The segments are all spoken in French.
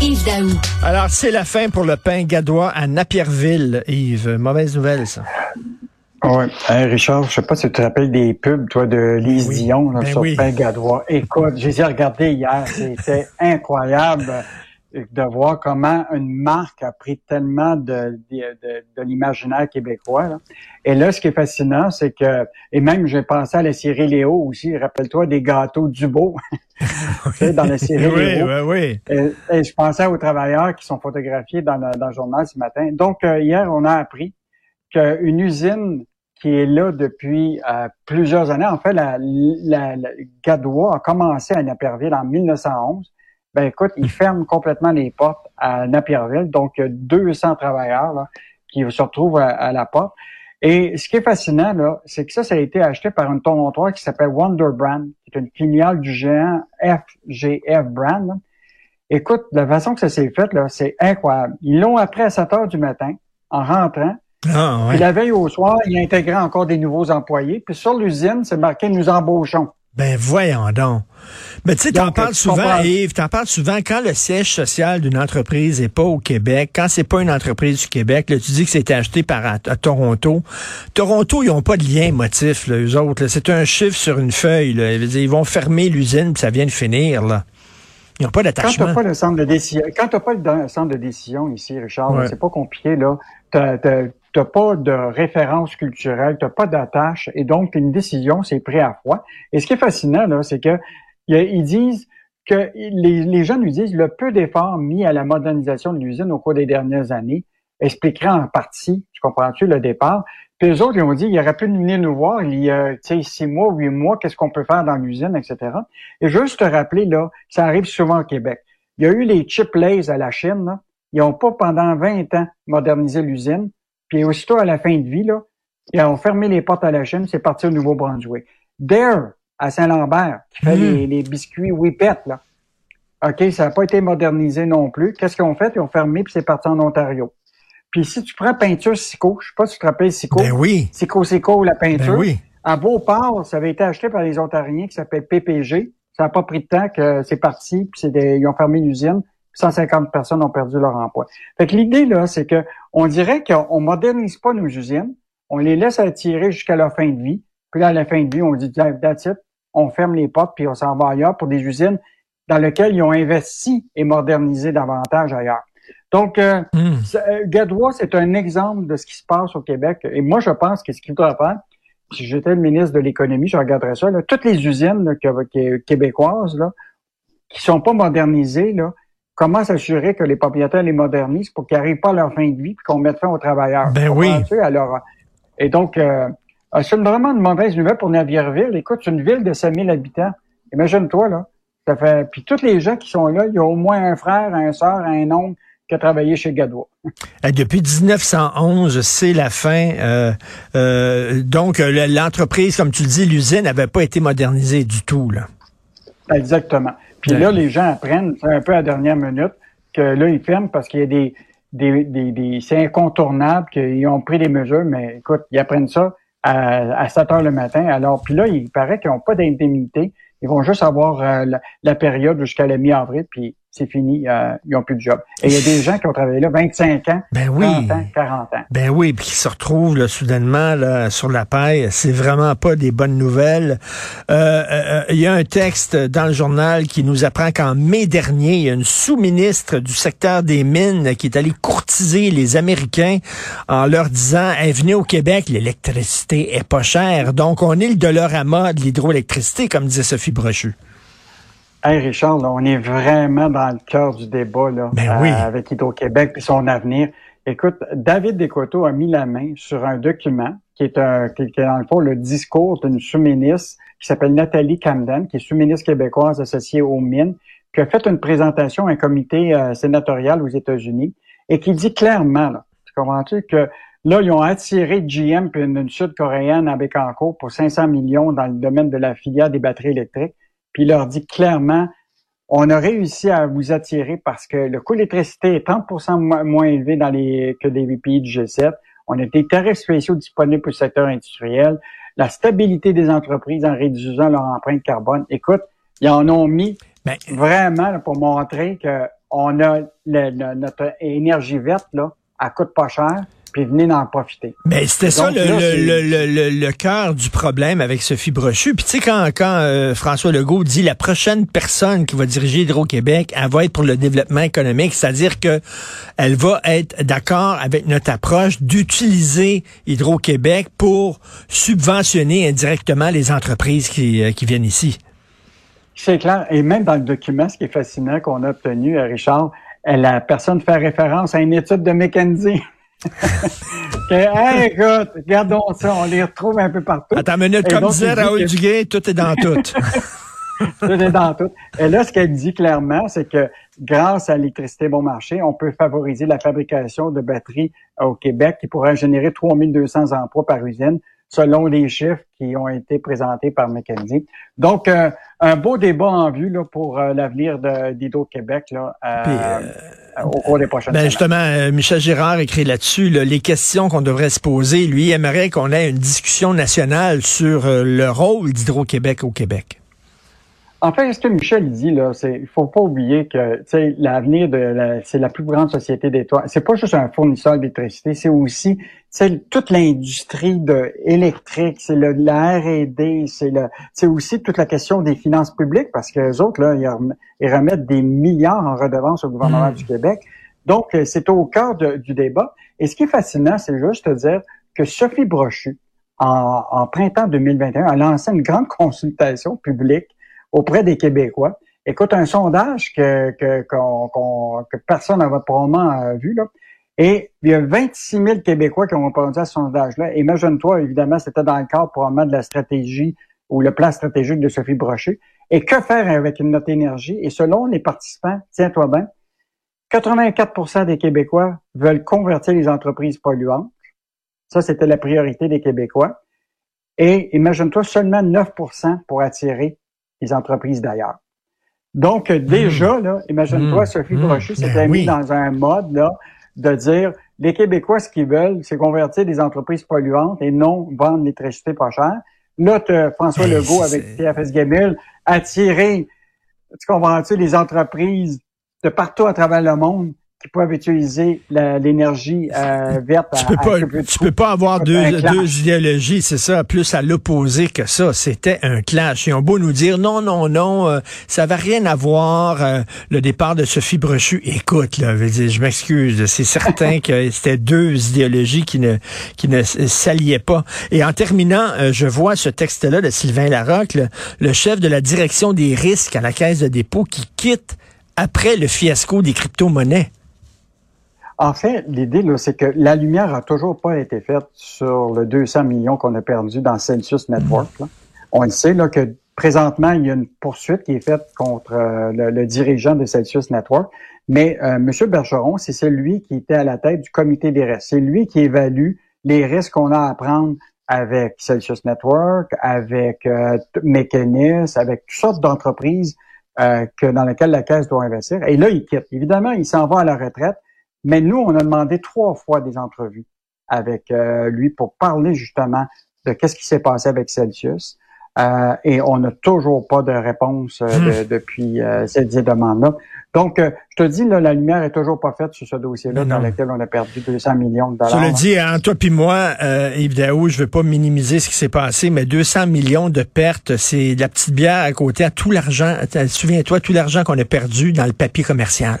Yves Daou. Alors, c'est la fin pour le pain gadois à Napierville, Yves. Mauvaise nouvelle, ça. Oui. Richard, je sais pas si tu te rappelles des pubs, toi, de Lise Oui. Dion là, Ben sur oui. Pain Gadois. Écoute, je les ai regardés hier. C'était incroyable de voir comment une marque a pris tellement de, de, de- de l'imaginaire québécois. là. Et là, ce qui est fascinant, c'est que, et même j'ai pensé à la série Léo aussi, rappelle-toi des gâteaux Dubo, dans la série Oui, Léo. oui, oui. Et, et je pensais aux travailleurs qui sont photographiés dans le, dans le journal ce matin. Donc, euh, hier, on a appris qu'une usine qui est là depuis euh, plusieurs années, en fait, la, la, la Gadois a commencé à Napierville en 1911. Ben écoute, ils ferment complètement les portes à Napierville. Donc, il y a 200 travailleurs là, qui se retrouvent à, à la porte. Et ce qui est fascinant, là, c'est que ça, ça a été acheté par une tournotoire qui s'appelle Wonder Brand, qui est une filiale du géant FGF Brand. là. Écoute, la façon que ça s'est fait, là, c'est incroyable. Ils l'ont appris à 7 heures du matin, en rentrant. Ah, Puis ouais. la veille au soir, ils intégraient encore des nouveaux employés. Puis sur l'usine, c'est marqué « Nous embauchons Ben, voyons donc. Mais tu sais, t'en parles tu souvent, comprends. Yves, t'en parles souvent quand le siège social d'une entreprise est pas au Québec, quand c'est pas une entreprise du Québec, là, tu dis que c'était acheté par à, à Toronto. Toronto, ils ont pas de lien émotif, là, eux autres. là. C'est un chiffre sur une feuille. Là. Ils, vont fermer l'usine puis ça vient de finir, là. Ils n'ont pas ». Quand d'attachement. t'as pas le centre de décision, quand t'as pas le centre de décision ici, Richard, Ouais. c'est pas compliqué, là. T'as, t'as, t'as pas de référence culturelle, t'as pas d'attache, et donc une décision, c'est pris à froid. Et ce qui est fascinant, là, c'est que ils disent que les, les gens nous disent le peu d'efforts mis à la modernisation de l'usine au cours des dernières années expliquerait en partie, tu comprends-tu, le départ. Puis eux autres, ils ont dit, il aurait pu venir nous voir il y a, tu six mois, huit mois, qu'est-ce qu'on peut faire dans l'usine, etc. Et juste te rappeler, là, ça arrive souvent au Québec. Il y a eu les chip lays à la Chine, là. Ils n'ont pas pendant 20 ans modernisé l'usine. Puis aussitôt à la fin de vie, là, ils ont fermé les portes à la Chine, c'est parti au Nouveau-Brunswick. Dare, à Saint-Lambert, qui fait Mm. les, les biscuits Whippet, là. OK, ça n'a pas été modernisé non plus. Qu'est-ce qu'ils ont fait? Ils ont fermé, puis c'est parti en Ontario. Puis si tu prends peinture Sico, je sais pas si tu te rappelles Sico. Ben oui. Sico Sico, la peinture. Ben oui. À Beauport, ça avait été acheté par les Ontariens qui s'appelle PPG. Ça n'a pas pris de temps que c'est parti, puis c'est des- ils ont fermé l'usine. 150 personnes ont perdu leur emploi. Fait que l'idée, là, c'est que on dirait qu'on modernise pas nos usines, on les laisse attirer jusqu'à leur fin de vie. Puis là, à la fin de vie, on dit, that's it, on ferme les portes, puis on s'en va ailleurs pour des usines dans lesquelles ils ont investi et modernisé davantage ailleurs. Donc, euh, c'est- euh, Gadois, c'est un exemple de ce qui se passe au Québec. Et moi, je pense que ce qu'il faudrait faire, si j'étais le ministre de l'Économie, je regarderais ça, là, toutes les usines là, québécoises là, qui sont pas modernisées, là, comment s'assurer que les propriétaires les modernisent pour qu'ils n'arrivent pas à leur fin de vie et qu'on mette fin aux travailleurs? Ben oui. Alors, et donc, euh, euh, c'est vraiment une mauvaise nouvelle pour Navierville. Écoute, c'est une ville de 5000 habitants. Imagine-toi, là. Ça fait, puis tous les gens qui sont là, il y a au moins un frère, un sœur, un oncle qui a travaillé chez Gadois. Euh, Depuis 1911, c'est la fin. Euh, euh, donc, euh, le- l'entreprise, comme tu le dis, l'usine n'avait pas été modernisée du tout. Là. Exactement. Puis là, les gens apprennent, c'est un peu à la dernière minute, que là, ils ferment parce qu'il y a des, des, des, des- c'est incontournable qu'ils ont pris des mesures, mais écoute, ils apprennent ça à, à 7 heures le matin. Alors, puis là, il paraît qu'ils n'ont pas d'indemnité. Ils vont juste avoir euh, la, la période jusqu'à la mi-avril, puis c'est fini, euh, ils n'ont plus de job. Et il y a des gens qui ont travaillé là 25 ans, Ben oui. 30 ans, 40 ans. Ben oui, puis qui se retrouvent là, soudainement là, sur la paille, c'est vraiment pas des bonnes nouvelles. Euh, euh, Il y a un texte dans le journal qui nous apprend qu'en mai dernier, il y a une sous-ministre du secteur des mines qui est allée courtiser les Américains en leur disant hey, venez au Québec, l'électricité est pas chère. Donc on est le dolorama de l'hydroélectricité, comme disait Sophie Brochu. Hey Richard, là, on est vraiment dans le cœur du débat là, Ben oui. avec Hydro-Québec et son avenir. Écoute, David Descoteaux a mis la main sur un document qui est, un, qui, est dans le fond le discours d'une sous-ministre qui s'appelle Nathalie Camden, qui est sous-ministre québécoise associée aux mines, qui a fait une présentation à un comité euh, sénatorial aux États-Unis et qui dit clairement, là, tu comprends-tu, que Là, ils ont attiré GM puis une, sud-coréenne à Bécancourt pour 500 millions dans le domaine de la filière des batteries électriques. Puis il leur dit clairement, on a réussi à vous attirer parce que le coût de l'électricité est 30% moins élevé dans les, que des pays du G7. On a des tarifs spéciaux disponibles pour le secteur industriel. La stabilité des entreprises en réduisant leur empreinte carbone. Écoute, ils en ont mis ben, vraiment pour montrer qu'on a notre énergie verte, là, elle coûte pas cher puis venez en profiter. Mais c'était ça le, le, le, cœur du problème avec Sophie Brochu. Puis tu sais, quand, quand euh, François Legault dit la prochaine personne qui va diriger Hydro-Québec, elle va être pour le développement économique, c'est-à-dire que elle va être d'accord avec notre approche d'utiliser Hydro-Québec pour subventionner indirectement les entreprises qui, euh, qui viennent ici. C'est clair. Et même dans le document, ce qui est fascinant qu'on a obtenu, euh, Richard, la personne fait référence à une étude de McKenzie. hey, écoute, regardons ça, on les retrouve un peu partout. Attends une minute, comme disait Raoul Duguay, tout est dans tout. tout est dans tout. Et là, ce qu'elle dit clairement, c'est que grâce à l'électricité bon marché, on peut favoriser la fabrication de batteries au Québec qui pourrait générer 3200 emplois par usine selon les chiffres qui ont été présentés par McKenzie. Donc, euh, un beau débat en vue là, pour euh, l'avenir d'Hydro-Québec là, euh, au cours des prochaines ben Justement, Michel Girard écrit là-dessus les questions qu'on devrait se poser. Lui aimerait qu'on ait une discussion nationale sur le rôle d'Hydro-Québec au Québec. En fait, ce que Michel dit là, c'est il faut pas oublier que l'avenir de la, c'est la plus grande société d'étoiles. C'est pas juste un fournisseur d'électricité, c'est aussi toute l'industrie de électrique, c'est le la R&D, c'est le c'est aussi toute la question des finances publiques parce que les autres là, ils, remettent des milliards en redevances au gouvernement mmh. du Québec. Donc euh, c'est au cœur du débat. Et ce qui est fascinant, c'est juste de dire que Sophie Brochu en, en printemps 2021 a lancé une grande consultation publique auprès des Québécois. Écoute, un sondage que, que, que personne n'avait probablement euh, vu, là. Et il y a 26 000 Québécois qui ont répondu à ce sondage-là. Imagine-toi, évidemment, c'était dans le cadre probablement de la stratégie ou le plan stratégique de Sophie Brochet. Et que faire avec note énergie? Et selon les participants, tiens-toi bien, 84% des Québécois veulent convertir les entreprises polluantes. Ça, c'était la priorité des Québécois. Et imagine-toi seulement 9% pour attirer les entreprises d'ailleurs. Donc, euh, déjà, hmm. là, imagine-toi, hmm. Sophie mmh. Brochu s'était ben mis dans un mode là, de dire les Québécois, ce qu'ils veulent, c'est convertir des entreprises polluantes et non vendre l'électricité pas chère. Là, François ben, Legault avec TFS Gamil attirer, tu comprends-tu, les entreprises de partout à travers le monde qui peuvent utiliser l'énergie euh, verte. Tu peux pas, tu peux pas avoir deux, deux idéologies, c'est ça, plus à l'opposé que ça. C'était un clash. Ils ont beau nous dire non, non, non, euh, ça va rien à voir. Euh, le départ de Sophie Brochu, écoute, là, je m'excuse, c'est certain que c'était deux idéologies qui ne qui ne s'alliaient pas. Et en terminant, je vois ce texte-là de Sylvain Larocque, le, le chef de la direction des risques à la Caisse de dépôt, qui quitte après le fiasco des crypto-monnaies. En fait, l'idée, c'est que la lumière a toujours pas été faite sur le 200 millions qu'on a perdu dans Celsius Network. On le sait que présentement, il y a une poursuite qui est faite contre euh, le, dirigeant de Celsius Network. Mais euh, M. Bergeron, c'est celui qui était à la tête du comité des risques. C'est lui qui évalue les risques qu'on a à prendre avec Celsius Network, avec euh, avec toutes sortes d'entreprises euh, que dans lesquelles la Caisse doit investir. Et là, il quitte. Évidemment, il s'en va à la retraite. Mais nous, on a demandé trois fois des entrevues avec euh, lui pour parler justement de qu'est-ce qui s'est passé avec Celsius. Euh, et on n'a toujours pas de réponse euh, hmm. depuis cette demande-là. Donc, je te dis, là, la lumière est toujours pas faite sur ce dossier-là dans lequel on a perdu 200 millions de dollars. Je le dis, en toi puis moi, Yves Daou, je veux pas minimiser ce qui s'est passé, mais 200 millions de pertes, c'est la petite bière à côté à tout l'argent. Souviens-toi, tout l'argent qu'on a perdu dans le papier commercial.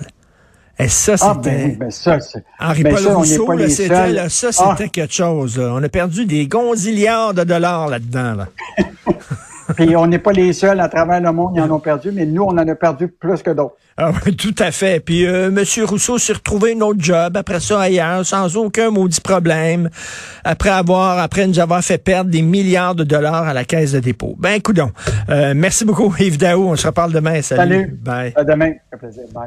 Et ça, ah, ben c'était... ben ça, Henri-Paul ben Rousseau, là, c'était, là, ça, ah. c'était quelque chose. On a perdu des gonzillards de dollars là-dedans. Là. Puis on n'est pas les seuls à travers le monde, ils en ont perdu, mais nous, on en a perdu plus que d'autres. Ah, tout à fait. Puis euh, M. Rousseau s'est retrouvé un autre job après ça ailleurs, sans aucun maudit problème, après avoir, après nous avoir fait perdre des milliards de dollars à la caisse de dépôt. Ben, coudon. Euh, merci beaucoup, Yves Daou. On se reparle demain. Salut. Salut. Bye. À demain. Un plaisir. Bye.